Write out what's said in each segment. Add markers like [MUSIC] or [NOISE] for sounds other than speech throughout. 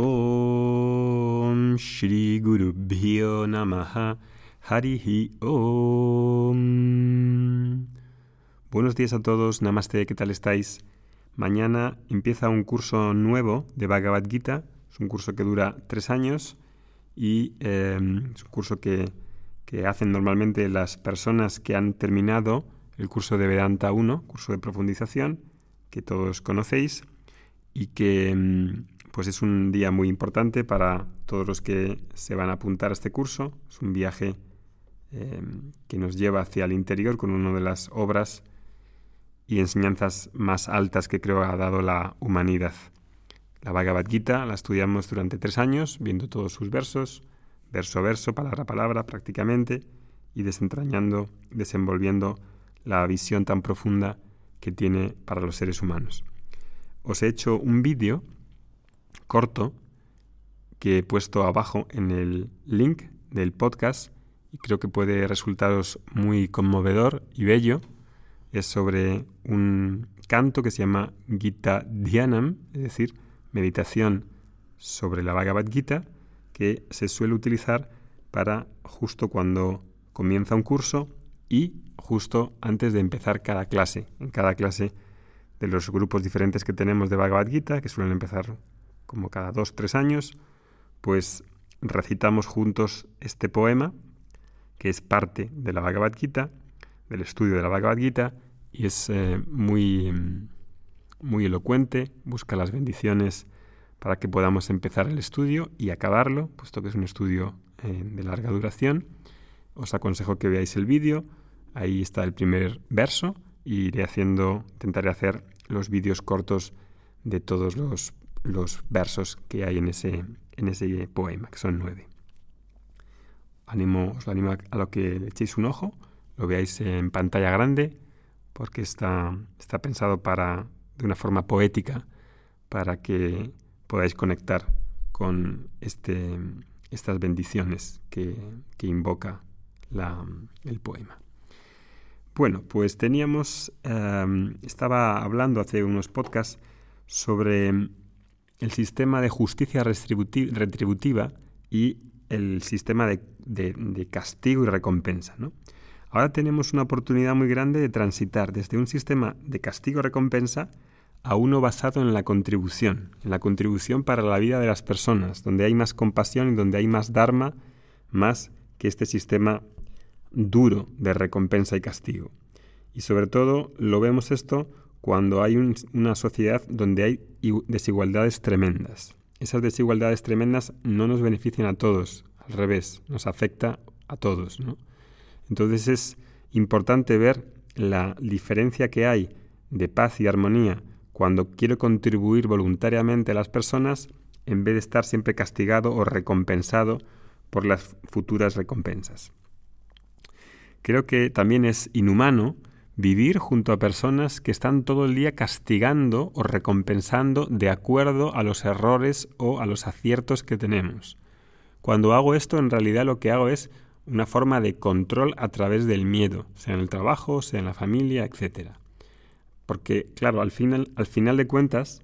Om Shri Guru Bhyo Namaha Harihi Om. Buenos días a todos, Namaste, ¿qué tal estáis? Mañana empieza un curso nuevo de Bhagavad Gita, es un curso que dura tres años y em, es un curso que, que hacen normalmente las personas que han terminado el curso de Vedanta 1, curso de profundización, que todos conocéis y que em, pues es un día muy importante para todos los que se van a apuntar a este curso. Es un viaje em, que nos lleva hacia el interior con una de las obras y enseñanzas más altas que creo ha dado la humanidad. La Bhagavad Gita la estudiamos durante tres años, viendo todos sus versos, verso a verso, palabra a palabra prácticamente, y desentrañando, desenvolviendo la visión tan profunda que tiene para los seres humanos. Os he hecho un vídeo corto que he puesto abajo en el link del podcast y creo que puede resultaros muy conmovedor y bello. Es sobre un canto que se llama Gita Dhyanam, es decir, meditación sobre la Bhagavad Gita, que se suele utilizar para justo cuando comienza un curso y justo antes de empezar cada clase. En cada clase de los grupos diferentes que tenemos de Bhagavad Gita, que suelen empezar como cada dos, tres años, pues recitamos juntos este poema, que es parte de la Bhagavad Gita, del estudio de la Bhagavad Gita, y es eh, muy, muy elocuente, busca las bendiciones para que podamos empezar el estudio y acabarlo, puesto que es un estudio eh, de larga duración. Os aconsejo que veáis el vídeo, ahí está el primer verso, y iré haciendo, intentaré hacer los vídeos cortos de todos los los versos que hay en ese, en ese poema, que son nueve. Animo, os animo a lo que le echéis un ojo, lo veáis en pantalla grande, porque está, está pensado para, de una forma poética para que podáis conectar con este, estas bendiciones que, que invoca la, el poema. Bueno, pues teníamos, eh, estaba hablando hace unos podcasts sobre el sistema de justicia retributiva y el sistema de, castigo y recompensa. Ahora tenemos una oportunidad muy grande de transitar desde un sistema de castigo y recompensa a uno basado en la contribución, en la contribución para la vida de las personas, donde hay más compasión y donde hay más dharma, más que este sistema duro de recompensa y castigo. Y sobre todo lo vemos esto cuando hay una sociedad donde hay desigualdades tremendas. Esas desigualdades tremendas no nos benefician a todos, al revés, nos afecta a todos. Entonces es importante ver la diferencia que hay de paz y armonía cuando quiero contribuir voluntariamente a las personas en vez de estar siempre castigado o recompensado por las futuras recompensas. Creo que también es inhumano Vivir junto a personas que están todo el día castigando o recompensando de acuerdo a los errores o a los aciertos que tenemos. Cuando hago esto, en realidad lo que hago es una forma de control a través del miedo, sea en el trabajo, sea en la familia, etc. Porque, claro, al final, al final de cuentas,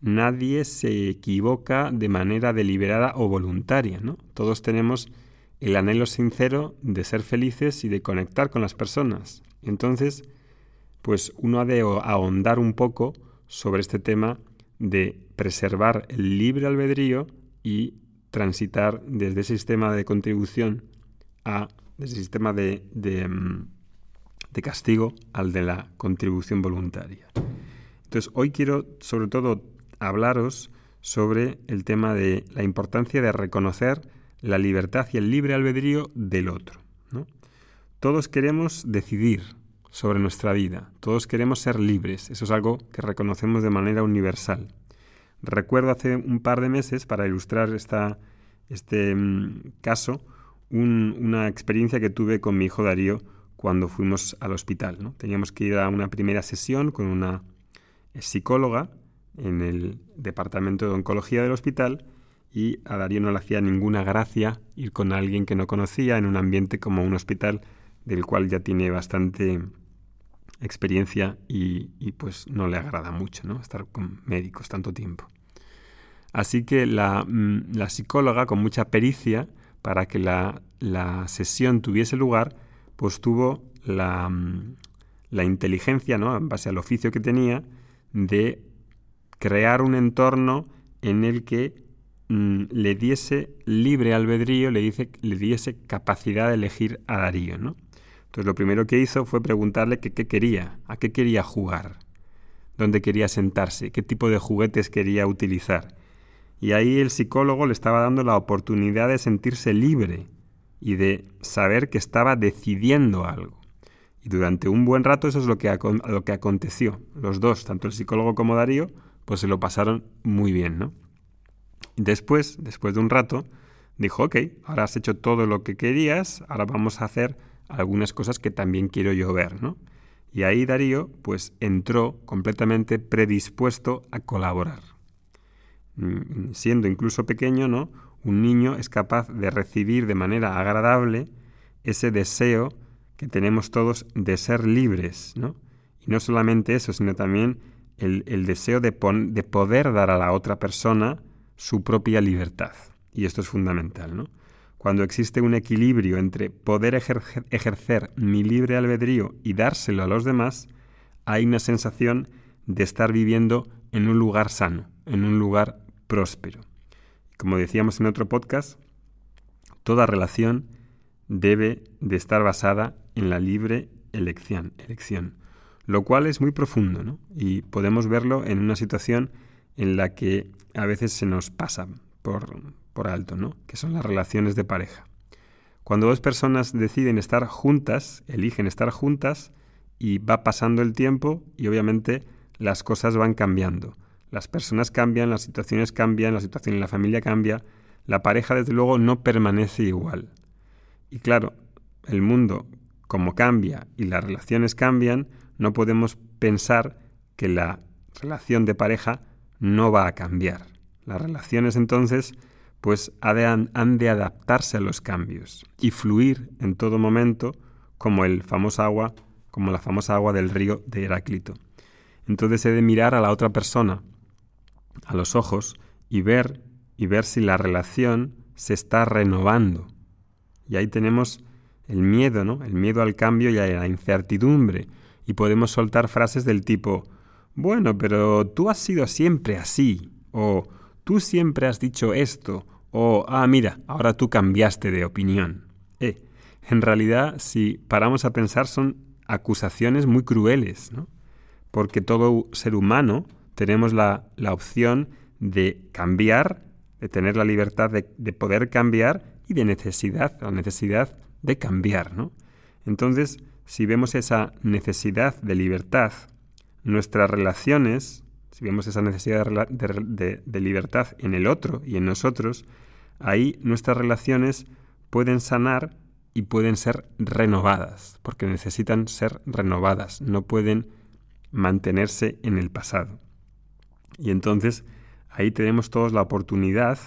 nadie se equivoca de manera deliberada o voluntaria, ¿no? Todos tenemos el anhelo sincero de ser felices y de conectar con las personas. Entonces, pues uno ha de ahondar un poco sobre este tema de preservar el libre albedrío y transitar desde ese sistema de contribución a el sistema de, de, mm, de castigo al de la contribución voluntaria. Entonces, hoy quiero sobre todo hablaros sobre el tema de la importancia de reconocer la libertad y el libre albedrío del otro. Todos queremos decidir sobre nuestra vida, todos queremos ser libres, eso es algo que reconocemos de manera universal. Recuerdo hace un par de meses, para ilustrar este mm, caso, una experiencia que tuve con mi hijo Darío cuando fuimos al hospital. Teníamos que ir a una primera sesión con una eh, psicóloga en el departamento de oncología del hospital y a Darío no le hacía ninguna gracia ir con alguien que no conocía en un ambiente como un hospital del cual ya tiene bastante experiencia y, pues no le agrada mucho ¿no? estar con médicos tanto tiempo. Así que la, mm, psicóloga, con mucha pericia, para que la, sesión tuviese lugar, pues tuvo la, mm, la inteligencia, ¿no? en base al oficio que tenía, de crear un entorno en el que mm, le diese libre albedrío, le, dice, le diese capacidad de elegir a Darío. ¿no? Entonces lo primero que hizo fue preguntarle qué quería, a qué quería jugar, dónde quería sentarse, qué tipo de juguetes quería utilizar. Y ahí el psicólogo le estaba dando la oportunidad de sentirse libre y de saber que estaba decidiendo algo. Y durante un buen rato eso es lo que, lo que aconteció. Los dos, tanto el psicólogo como Darío, pues se lo pasaron muy bien, ¿no? Después, después de un rato, dijo, ok, ahora has hecho todo lo que querías, ahora vamos a hacer algunas cosas que también quiero yo ver, ¿no? Y ahí Darío, pues entró completamente predispuesto a colaborar. Mm, siendo incluso pequeño, ¿no? Un niño es capaz de recibir de manera agradable ese deseo que tenemos todos de ser libres, ¿no? Y no solamente eso, sino también el, deseo de, de, poder dar a la otra persona su propia libertad. Y esto es fundamental, ¿no? Cuando existe un equilibrio entre poder ejercer mi libre albedrío y dárselo a los demás, hay una sensación de estar viviendo en un lugar sano, en un lugar próspero. Como decíamos en otro podcast, toda relación debe de estar basada en la libre elección, elección lo cual es muy profundo ¿no? y podemos verlo en una situación en la que a veces se nos pasa por, por alto, ¿no? que son las relaciones de pareja. Cuando dos personas deciden estar juntas, eligen estar juntas y va pasando el tiempo y obviamente las cosas van cambiando. Las personas cambian, las situaciones cambian, la situación en la familia cambia, la pareja desde luego no permanece igual. Y claro, el mundo como cambia y las relaciones cambian, no podemos pensar que la relación de pareja no va a cambiar. Las relaciones entonces pues han de adaptarse a los cambios y fluir en todo momento como el famoso agua, como la famosa agua del río de Heráclito. Entonces he de mirar a la otra persona a los ojos y ver y ver si la relación se está renovando, y ahí tenemos el miedo, ¿no? El miedo al cambio y a la incertidumbre. Y podemos soltar frases del tipo, bueno, pero tú has sido siempre así, o tú siempre has dicho esto, o, ah, mira, ahora tú cambiaste de opinión. Eh, en realidad, si paramos a pensar, son acusaciones muy crueles, ¿no? Porque todo ser humano tenemos la, la opción de cambiar, de tener la libertad de, de poder cambiar y de necesidad, la necesidad de cambiar, ¿no? Entonces, si vemos esa necesidad de libertad, nuestras relaciones, si vemos esa necesidad de, libertad en el otro y en nosotros, ahí nuestras relaciones pueden sanar y pueden ser renovadas, porque necesitan ser renovadas, no pueden mantenerse en el pasado. Y entonces ahí tenemos todos la oportunidad,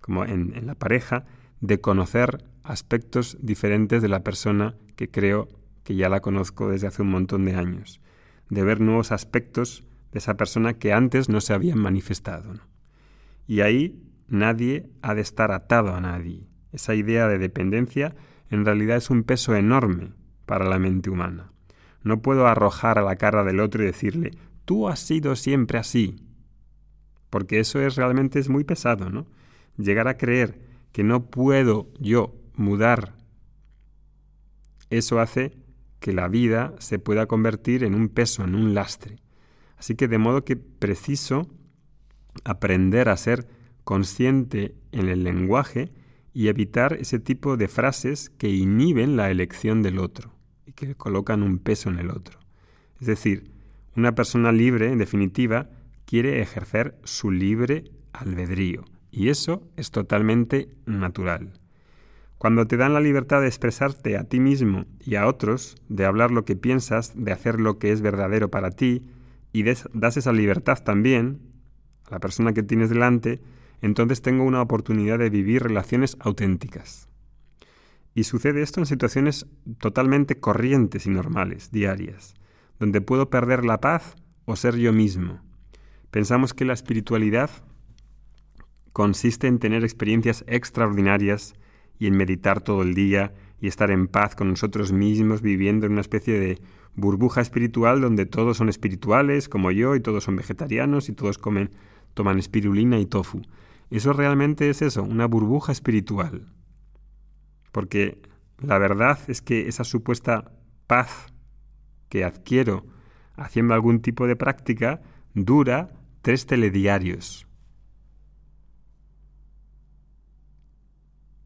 como en la pareja, de conocer aspectos diferentes de la persona que creo que ya la conozco desde hace un montón de años, de ver nuevos aspectos de esa persona que antes no se habían manifestado. Y ahí nadie ha de estar atado a nadie. Esa idea de dependencia en realidad es un peso enorme para la mente humana. No puedo arrojar a la cara del otro y decirle, tú has sido siempre así, porque eso es realmente es muy pesado, ¿no? Llegar a creer que no puedo yo mudar, eso hace que la vida se pueda convertir en un peso, en un lastre. Así que de modo que preciso aprender a ser consciente en el lenguaje y evitar ese tipo de frases que inhiben la elección del otro y que colocan un peso en el otro. Es decir, una persona libre, en definitiva, quiere ejercer su libre albedrío. Y eso es totalmente natural. Cuando te dan la libertad de expresarte a ti mismo y a otros, de hablar lo que piensas, de hacer lo que es verdadero para ti, y das esa libertad también a la persona que tienes delante, entonces tengo una oportunidad de vivir relaciones auténticas. Y sucede esto en situaciones totalmente corrientes y normales, diarias, donde puedo perder la paz o ser yo mismo. Pensamos que la espiritualidad consiste en tener experiencias extraordinarias y en meditar todo el día y estar en paz con nosotros mismos viviendo en una especie de burbuja espiritual donde todos son espirituales como yo y todos son vegetarianos y todos comen toman espirulina y tofu. Eso realmente es eso, una burbuja espiritual. Porque la verdad es que esa supuesta paz que adquiero haciendo algún tipo de práctica dura tres telediarios.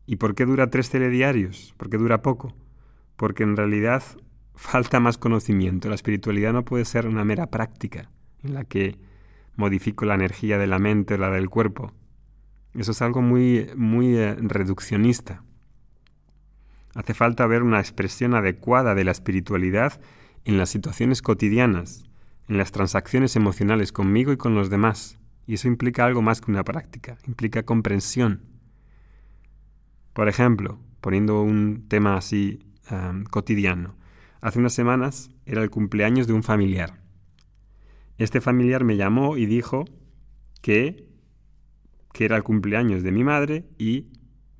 ¿Y por qué dura tres telediarios? ¿Por qué dura poco? Porque en realidad [LAUGHS] falta más conocimiento. La espiritualidad no puede ser una mera práctica en la que modifico la energía de la mente o la del cuerpo. Eso es algo muy, muy eh, reduccionista. Hace falta ver una expresión adecuada de la espiritualidad en las situaciones cotidianas, en las transacciones emocionales conmigo y con los demás. Y eso implica algo más que una práctica, implica comprensión. Por ejemplo, poniendo un tema así cotidiano, hace unas semanas era el cumpleaños de un familiar. Este familiar me llamó y dijo que, que era el cumpleaños de mi madre y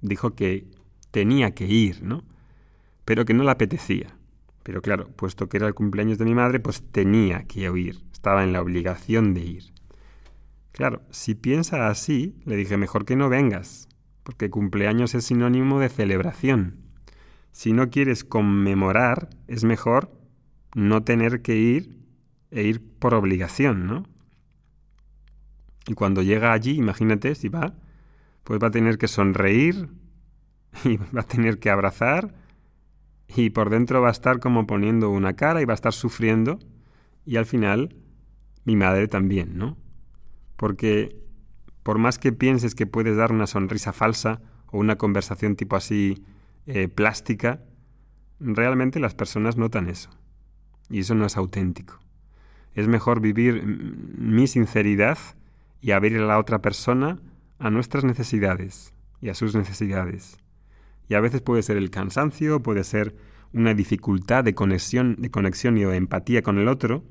dijo que tenía que ir, ¿no? Pero que no le apetecía. Pero claro, puesto que era el cumpleaños de mi madre, pues tenía que ir, estaba en la obligación de ir. Claro, si piensa así, le dije, mejor que no vengas, porque cumpleaños es sinónimo de celebración. Si no quieres conmemorar, es mejor no tener que ir e ir por obligación, ¿no? Y cuando llega allí, imagínate, si va, pues va a tener que sonreír [LAUGHS] y va a tener que abrazar y por dentro va a estar como poniendo una cara y va a estar sufriendo y al final mi madre también, ¿no? Porque por más que pienses que puedes dar una sonrisa falsa o una conversación tipo así eh, plástica, realmente las personas notan eso. Y eso no es auténtico. Es mejor vivir mi sinceridad y abrir a la otra persona a nuestras necesidades y a sus necesidades. Y a veces puede ser el cansancio, puede ser una dificultad de conexión, de conexión y de empatía con el otro,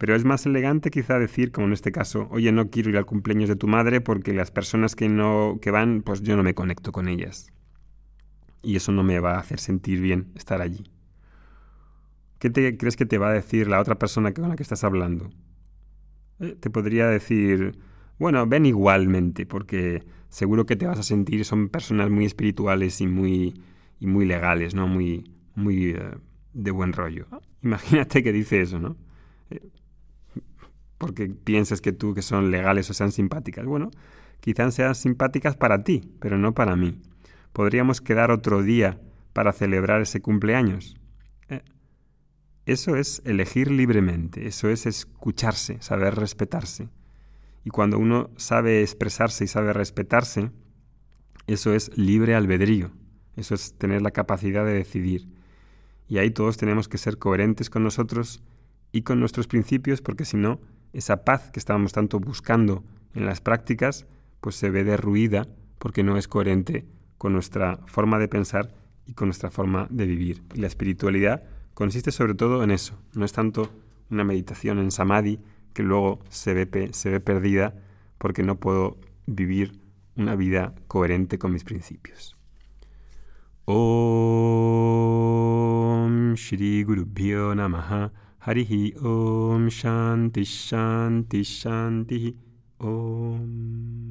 pero es más elegante quizá decir, como en este caso, oye, no quiero ir al cumpleaños de tu madre porque las personas que no que van, pues yo no me conecto con ellas. Y eso no me va a hacer sentir bien estar allí. ¿Qué te, crees que te va a decir la otra persona con la que estás hablando? Eh, te podría decir, bueno, ven igualmente, porque seguro que te vas a sentir, son personas muy espirituales y muy, y muy legales, ¿no? Muy, muy eh, de buen rollo. Imagínate que dice eso, ¿no? Eh, porque piensas que tú que son legales o sean simpáticas. Bueno, quizás sean simpáticas para ti, pero no para mí. Podríamos quedar otro día para celebrar ese cumpleaños. Eso es elegir libremente, eso es escucharse, saber respetarse. Y cuando uno sabe expresarse y sabe respetarse, eso es libre albedrío, eso es tener la capacidad de decidir. Y ahí todos tenemos que ser coherentes con nosotros y con nuestros principios, porque si no, esa paz que estábamos tanto buscando en las prácticas, pues se ve derruida porque no es coherente con nuestra forma de pensar y con nuestra forma de vivir. Y la espiritualidad consiste sobre todo en eso. No es tanto una meditación en samadhi que luego se ve, se ve perdida porque no puedo vivir una vida coherente con mis principios. Om हरिः ॐ शान्तिः शान्तिः शान्तिः ॐ